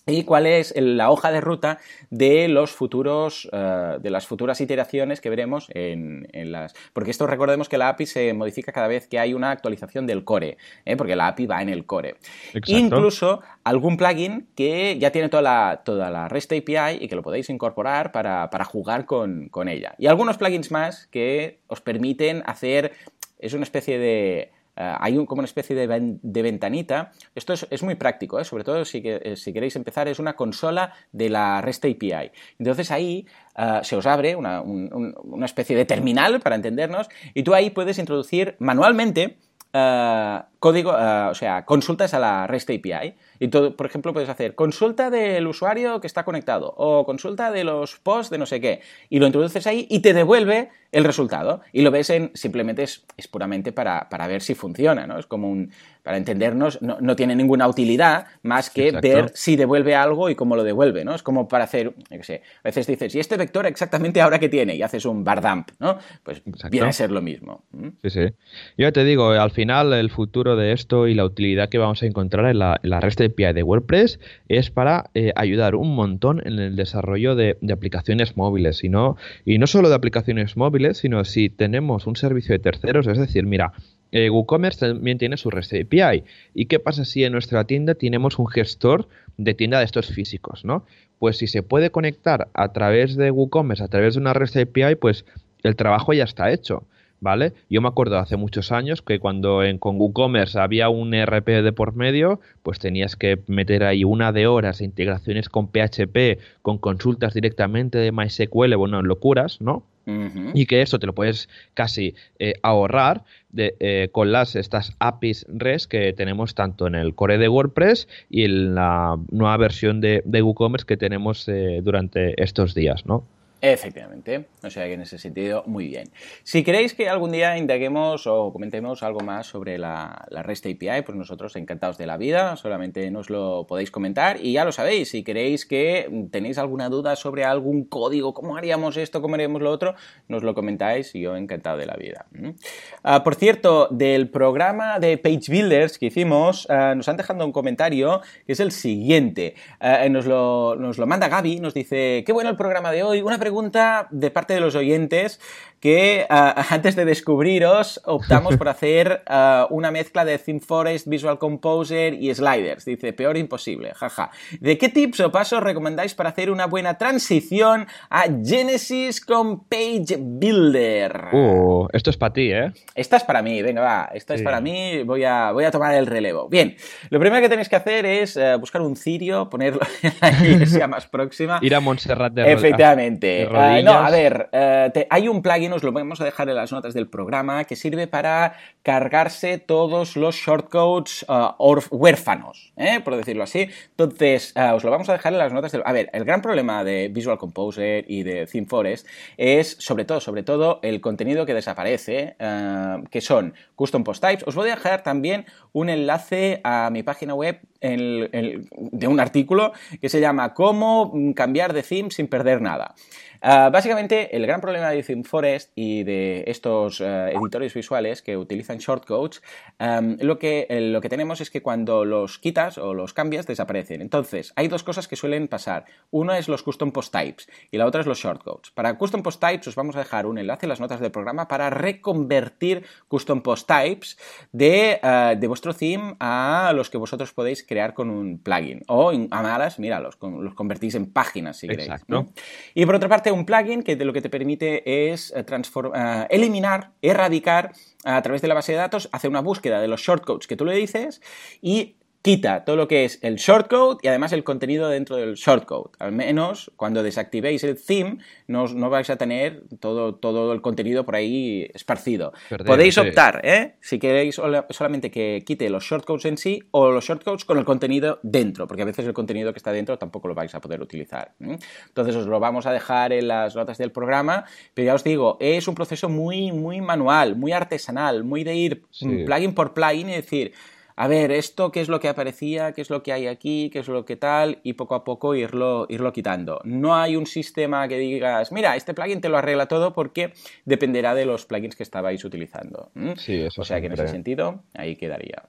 y cuál es la hoja de ruta de los futuros eh, de las futuras iteraciones que veremos en, las porque esto recordemos que la API se modifica cada vez que hay una actualización del core ¿eh? porque la API va en el core. Incluso algún plugin que ya tiene toda la, toda la REST API y que lo podéis incorporar para, jugar con, con ella. Y algunos plugins más que os permiten hacer es una especie de eh, hay como una especie de, ventanita. Esto es, muy práctico, ¿eh? sobre todo si, eh, si, queréis empezar, es una consola de la REST API. Entonces ahí se os abre una, una, especie de terminal, para entendernos, y tú ahí puedes introducir manualmente código, o sea, consultas a la REST API. Y todo, por ejemplo, puedes hacer consulta del usuario que está conectado o consulta de los posts de no sé qué. Y lo introduces ahí y te devuelve el resultado. Y lo ves en, simplemente es, puramente para, para, ver si funciona, ¿no? Es como un, para entendernos, no, no tiene ninguna utilidad más que ver si devuelve algo y cómo lo devuelve, ¿no? Es como para hacer, yo qué sé, a veces dices, ¿y este vector exactamente ahora qué tiene? Y haces un bar dump, ¿no? Pues viene a ser lo mismo. Sí, sí. Yo te digo, al final el futuro de esto y la utilidad que vamos a encontrar en la, REST API de WordPress es para eh, ayudar un montón en el desarrollo de, aplicaciones móviles. Y no, y no solo de aplicaciones móviles, sino si tenemos un servicio de terceros, es decir, mira, eh, WooCommerce también tiene su REST API. ¿Y qué pasa si en nuestra tienda tenemos un gestor de tienda de estos físicos, no? Pues si se puede conectar a través de WooCommerce, a través de una REST API, pues el trabajo ya está hecho. ¿Vale? Yo me acuerdo hace muchos años que cuando en, con WooCommerce había un ERP de por medio, pues tenías que meter ahí una de horas, integraciones con PHP, con consultas directamente de MySQL, bueno, locuras, ¿no? Y que eso te lo puedes casi eh, ahorrar de, eh, con las estas APIs REST que tenemos tanto en el core de WordPress y en la nueva versión de, de WooCommerce que tenemos eh, durante estos días, ¿no? Efectivamente, o sea que en ese sentido, muy bien. Si queréis que algún día indaguemos o comentemos algo más sobre la, REST API, pues nosotros encantados de la vida, solamente nos lo podéis comentar y ya lo sabéis, si queréis que tenéis alguna duda sobre algún código, cómo haríamos esto, cómo haríamos lo otro, nos lo comentáis y yo encantado de la vida. Ah, por cierto, del programa de Page Builders que hicimos, ah, nos han dejado un comentario que es el siguiente. Ah, nos, lo, nos lo manda Gaby, nos dice, qué bueno el programa de hoy, una pregunta pregunta de parte de los oyentes que ah, antes de descubriros optamos por hacer ah, una mezcla de ThemeForest, Visual Composer y sliders. Dice, peor imposible, jaja. ¿De qué tips o pasos recomendáis para hacer una buena transición a Genesis con Page Builder? Uh, esto es para ti, ¿eh? Esta es para mí, venga, va, esta es para mí, voy a, voy a tomar el relevo. Bien, lo primero que tenéis que hacer es eh, buscar un cirio, ponerlo en la iglesia más próxima. Ir a Montserrat de Efectivamente. Eh, no, a ver, eh, hay un plugin, os lo vamos a dejar en las notas del programa, que sirve para cargarse todos los shortcodes uh, huérfanos, por decirlo así. Entonces, os lo vamos a dejar en las notas del... A ver, el gran problema de Visual Composer y de ThemeForest es, sobre todo, sobre todo, el contenido que desaparece, que son custom post types. Os voy a dejar también un enlace a mi página web de un artículo que se llama Cómo cambiar de theme sin perder nada. Ah, básicamente, el gran problema de ThemeForest y de estos eh, editores visuales que utilizan shortcodes, lo, que, lo que tenemos es que cuando los quitas o los cambias, desaparecen. Entonces, hay dos cosas que suelen pasar. Uno es los custom post types y la otra es los shortcodes. Para custom post types os vamos a dejar un enlace en las notas del programa para reconvertir custom post types de, eh, de vuestro theme a los que vosotros podéis crear con un plugin. O a malas, mira, los, los convertís en páginas si queréis. Y por otra parte, un plugin que lo que te permite es eh, eh, eliminar, erradicar a través de la base de datos, hacer una búsqueda de los shortcodes que tú le dices y quita todo lo que es el shortcode y además el contenido dentro del shortcode. Al menos cuando desactivéis el theme no, no vais a tener todo, todo, el contenido por ahí esparcido. Podéis optar, ¿eh? si queréis solamente que quite los shortcodes en sí o los shortcodes con el contenido dentro, porque a veces el contenido que está dentro tampoco lo vais a poder utilizar. Entonces os lo vamos a dejar en las notas del programa, pero ya os digo, es un proceso muy, muy manual, muy artesanal, muy de ir plugin por plugin y decir, a ver, esto qué es lo que aparecía, qué es lo que hay aquí, qué es lo que tal, y poco a poco irlo, irlo quitando. No hay un sistema que digas, mira, este plugin te lo arregla todo porque dependerá de los plugins que estabais utilizando. Sí, eso O sea que en ese sentido, ahí quedaría.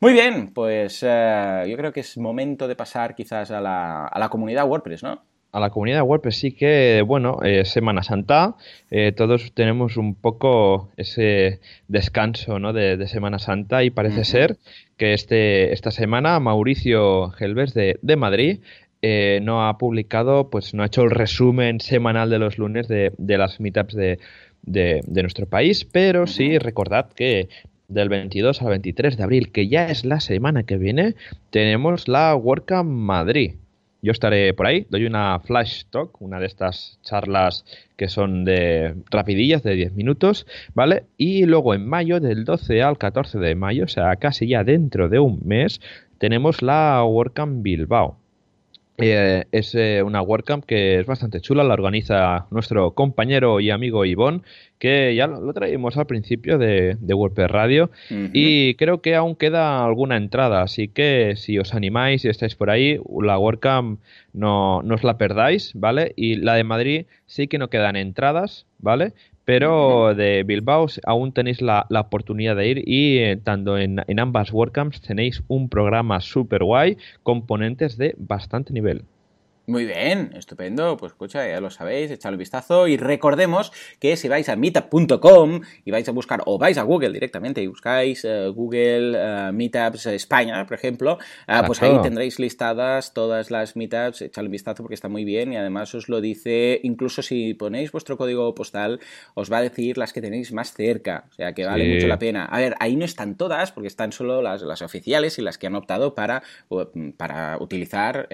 Muy bien, pues eh, yo creo que es momento de pasar quizás a la, a la comunidad WordPress, ¿no? A la comunidad de WordPress sí que, bueno, eh, Semana Santa, eh, todos tenemos un poco ese descanso ¿no? de, Semana Santa y parece ser que este, esta semana Mauricio Gelbers de, de Madrid eh, no ha publicado, pues no ha hecho el resumen semanal de los lunes de, de las meetups de, de, nuestro país, pero sí recordad que del 22 al 23 de abril, que ya es la semana que viene, tenemos la WordCamp Madrid. Yo estaré por ahí, doy una flash talk, una de estas charlas que son de rapidillas, de 10 minutos, ¿vale? Y luego en mayo, del 12 al 14 de mayo, o sea, casi ya dentro de un mes, tenemos la WordCamp Bilbao. Eh, es eh, una WordCamp que es bastante chula, la organiza nuestro compañero y amigo Ivón, que ya lo, traímos al principio de, de WordPress Radio y creo que aún queda alguna entrada, así que si os animáis y estáis por ahí, la WordCamp no, no os la perdáis, ¿vale? Y la de Madrid sí que no quedan entradas, ¿vale? Pero de Bilbao aún tenéis la, oportunidad de ir y eh, tanto en, en ambas WordCamps tenéis un programa super guay, componentes de bastante nivel. Muy bien, estupendo. Pues escucha, ya lo sabéis, echadle un vistazo. Y recordemos que si vais a meetup.com y vais a buscar, o vais a Google directamente y buscáis eh, Google eh, Meetups España, por ejemplo, eh, pues ahí tendréis listadas todas las meetups. Echadle un vistazo porque está muy bien y además os lo dice, incluso si ponéis vuestro código postal, os va a decir las que tenéis más cerca. O sea que vale mucho la pena. A ver, ahí no están todas porque están solo las, las oficiales y las que han optado para, para utilizar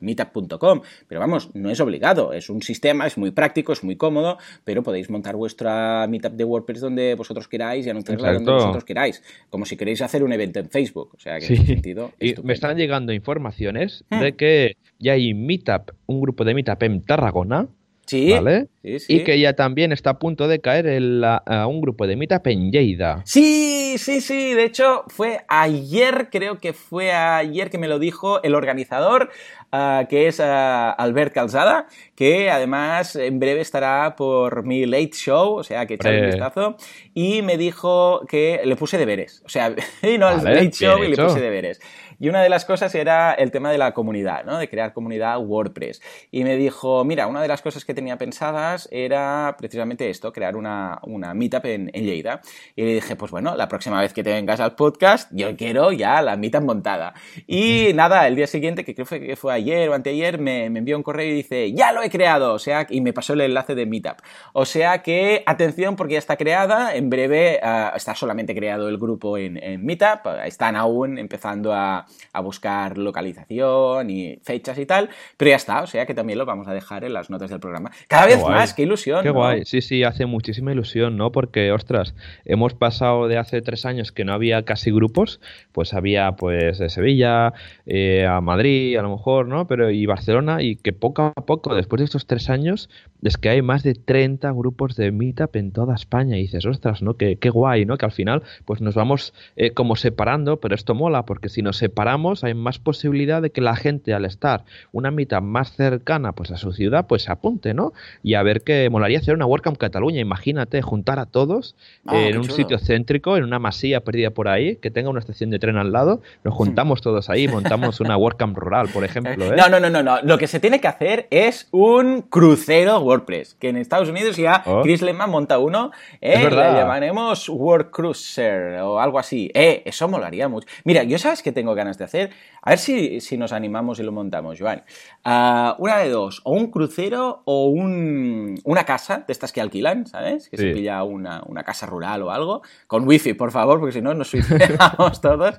meetup.com. Pero vamos, no es obligado, es un sistema, es muy práctico, es muy cómodo, pero podéis montar vuestra meetup de WordPress donde vosotros queráis y anunciarla donde vosotros queráis, como si queréis hacer un evento en Facebook. O sea, que en ese sentido. Y me están llegando informaciones hmm. de que ya hay meetup, un grupo de meetup en Tarragona. Sí, ¿vale? Y que ya también está a punto de caer en un grupo de meetup en Lleida. Sí, sí, sí. De hecho, fue ayer, creo que fue ayer que me lo dijo el organizador. Ah, que es ah, Albert Calzada, que además en breve estará por mi Late Show, o sea, que echar un vistazo, y me dijo que le puse deberes, o sea, vino al Late Show y le puse deberes. Y una de las cosas era el tema de la comunidad, ¿no? De crear comunidad WordPress. Y me dijo, mira, una de las cosas que tenía pensadas era precisamente esto, crear una, una meetup en, en, Lleida. Y le dije, pues bueno, la próxima vez que te vengas al podcast, yo quiero ya la meetup montada. Y nada, el día siguiente, que creo que fue ayer o anteayer, me, me envió un correo y dice, ya lo he creado, o sea, y me pasó el enlace de meetup. O sea que, atención, porque ya está creada, en breve ah, está solamente creado el grupo en, en Meetup, están aún empezando a, a buscar localización y fechas y tal, pero ya está, o sea que también lo vamos a dejar en las notas del programa. Cada vez más, qué ilusión. Qué guay, sí, sí, hace muchísima ilusión, ¿no? Porque, ostras, hemos pasado de hace tres años que no había casi grupos, pues había pues de Sevilla, eh, a Madrid, a lo mejor, ¿no? Pero y Barcelona, y que poco a poco, después de estos tres años, es que hay más de 30 grupos de Meetup en toda España. Y dices, ostras, ¿no? Qué, qué guay, ¿no? Que al final, pues nos vamos eh, como separando, pero esto mola, porque si nos separamos hay más posibilidad de que la gente al estar una mitad más cercana pues a su ciudad, pues se apunte, ¿no? Y a ver qué molaría hacer una WordCamp Cataluña, imagínate, juntar a todos ah, en un sitio céntrico, en una masía perdida por ahí, que tenga una estación de tren al lado, nos juntamos todos ahí, montamos una WordCamp rural, por ejemplo. ¿eh? No, no, no, no, no, lo que se tiene que hacer es un crucero WordPress, que en Estados Unidos ya oh. Chris Lehman monta uno, eh, le llamaremos Word Cruiser o algo así. Eh, eso molaría mucho. Mira, yo sabes que tengo ganas de hacer, a ver si, si nos animamos y lo montamos, Joan. Ah, una de dos, o un crucero o un, una casa de estas que alquilan, ¿sabes? Que se pilla una, una, casa rural o algo, con wifi, por favor, porque si no nos suicidamos todos.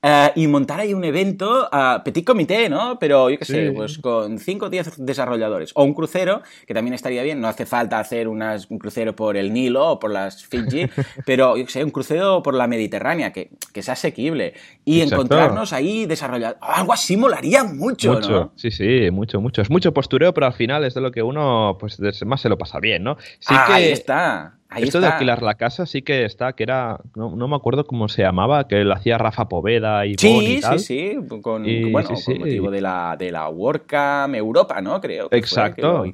Eh, y montar ahí un evento a petit comité, ¿no? Pero yo qué sé, pues con 5 o 10 desarrolladores. O un crucero, que también estaría bien. No hace falta hacer unas, un crucero por el Nilo o por las Fiji, pero yo qué sé, un crucero por la Mediterránea, que, que sea asequible. Y encontrarnos ahí desarrollado. Algo así molaría mucho, mucho, ¿no? Sí, sí, mucho, mucho. Es mucho postureo, pero al final es de lo que uno, pues más se lo pasa bien, ¿no? Sí ah, que... Ahí está. Esto de alquilar la casa sí que está, que era, no, me acuerdo cómo se llamaba, que lo hacía Rafa Poveda y Sí, sí, sí, con, bueno, con motivo de la, de la WordCamp Europa, ¿no? Creo que Exacto.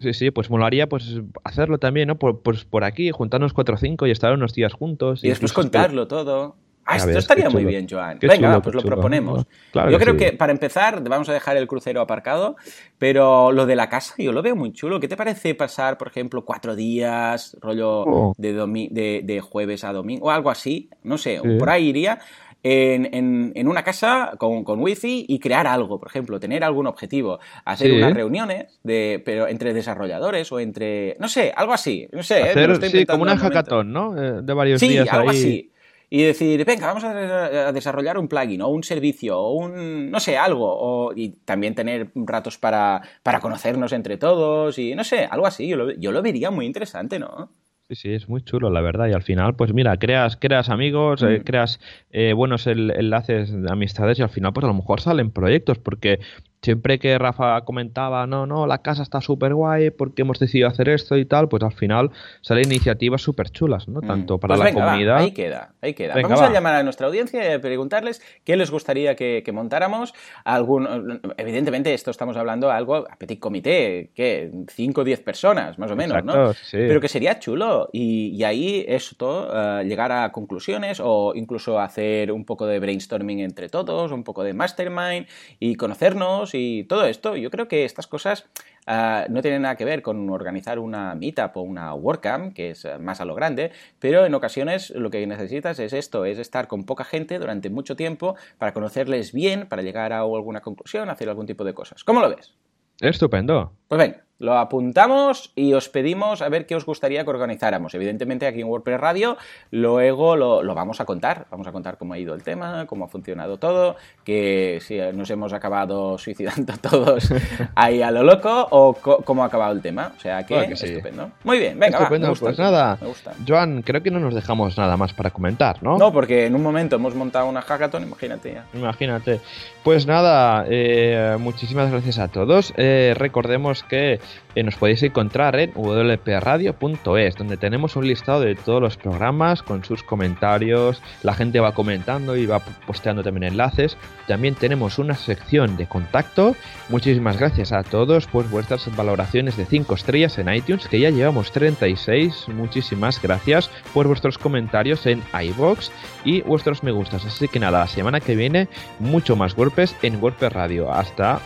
Sí, sí, pues molaría pues hacerlo también, ¿no? Por, pues por aquí, juntarnos cuatro o cinco y estar unos días juntos. Y, después contarlo todo. Ah, esto estaría muy bien, Joan. Venga, pues lo proponemos. yo creo que para empezar vamos a dejar el crucero aparcado, pero lo de la casa yo lo veo muy chulo. ¿Qué te parece pasar, por ejemplo, cuatro días, rollo oh. de, de, jueves a domingo o algo así? No sé, por ahí iría. En, en, una casa con, con, wifi y crear algo, por ejemplo, tener algún objetivo, hacer unas reuniones de, pero entre desarrolladores o entre, no sé, algo así, no sé, ¿eh? sí, como una hackathon, ¿no? Eh, de varios días algo así y decir, venga, vamos a desarrollar un plugin o un servicio o un, no sé, algo. O, y también tener ratos para, para conocernos entre todos y no sé, algo así. Yo lo, yo lo vería muy interesante, ¿no? Sí, sí, es muy chulo, la verdad. Y al final, pues mira, creas, creas amigos, eh, mm. creas eh, buenos enlaces de amistades y al final, pues a lo mejor salen proyectos, porque siempre que Rafa comentaba, no, no, la casa está súper guay porque hemos decidido hacer esto y tal, pues al final salen iniciativas súper chulas, ¿no? Mm. Tanto para pues la comunidad. ahí queda, ahí queda. Vamos a llamar a nuestra audiencia y a preguntarles qué les gustaría que, montáramos. Algún, evidentemente, esto estamos hablando de algo a petit comité, que 5 o 10 personas, más o menos, ¿no? Pero que sería chulo. Y, ahí esto, uh, llegar a conclusiones o incluso hacer un poco de brainstorming entre todos, un poco de mastermind y conocernos y todo esto, yo creo que estas cosas ah, no tienen nada que ver con organizar una meetup o una WordCamp, que es más a lo grande, pero en ocasiones lo que necesitas es esto, es estar con poca gente durante mucho tiempo para conocerles bien, para llegar a alguna conclusión, hacer algún tipo de cosas. ¿Cómo lo ves? Estupendo. Pues ven, lo apuntamos y os pedimos a ver qué os gustaría que organizáramos. Evidentemente aquí en WordPress Radio luego lo, lo, vamos a contar. Vamos a contar cómo ha ido el tema, cómo ha funcionado todo, que si nos hemos acabado suicidando todos ahí a lo loco o cómo ha acabado el tema. O sea que, estupendo. Muy bien, venga, estupendo. pues nada, Joan, creo que no nos dejamos nada más para comentar, ¿no? No, porque en un momento hemos montado una hackathon, imagínate ya. Imagínate. Pues nada, eh, muchísimas gracias a todos. Eh, recordemos que eh, nos podéis encontrar en wpradio.es, donde tenemos un listado de todos los programas con sus comentarios. La gente va comentando y va posteando también enlaces. También tenemos una sección de contacto. Muchísimas gracias a todos por vuestras valoraciones de 5 estrellas en iTunes, que ya llevamos 36. Muchísimas gracias por vuestros comentarios en iBox y vuestros me gustas. Así que nada, la semana que viene, mucho más golpes en WordPress Radio. Hasta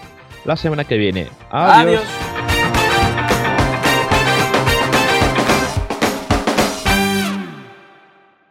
la semana que viene. Adiós. Adiós.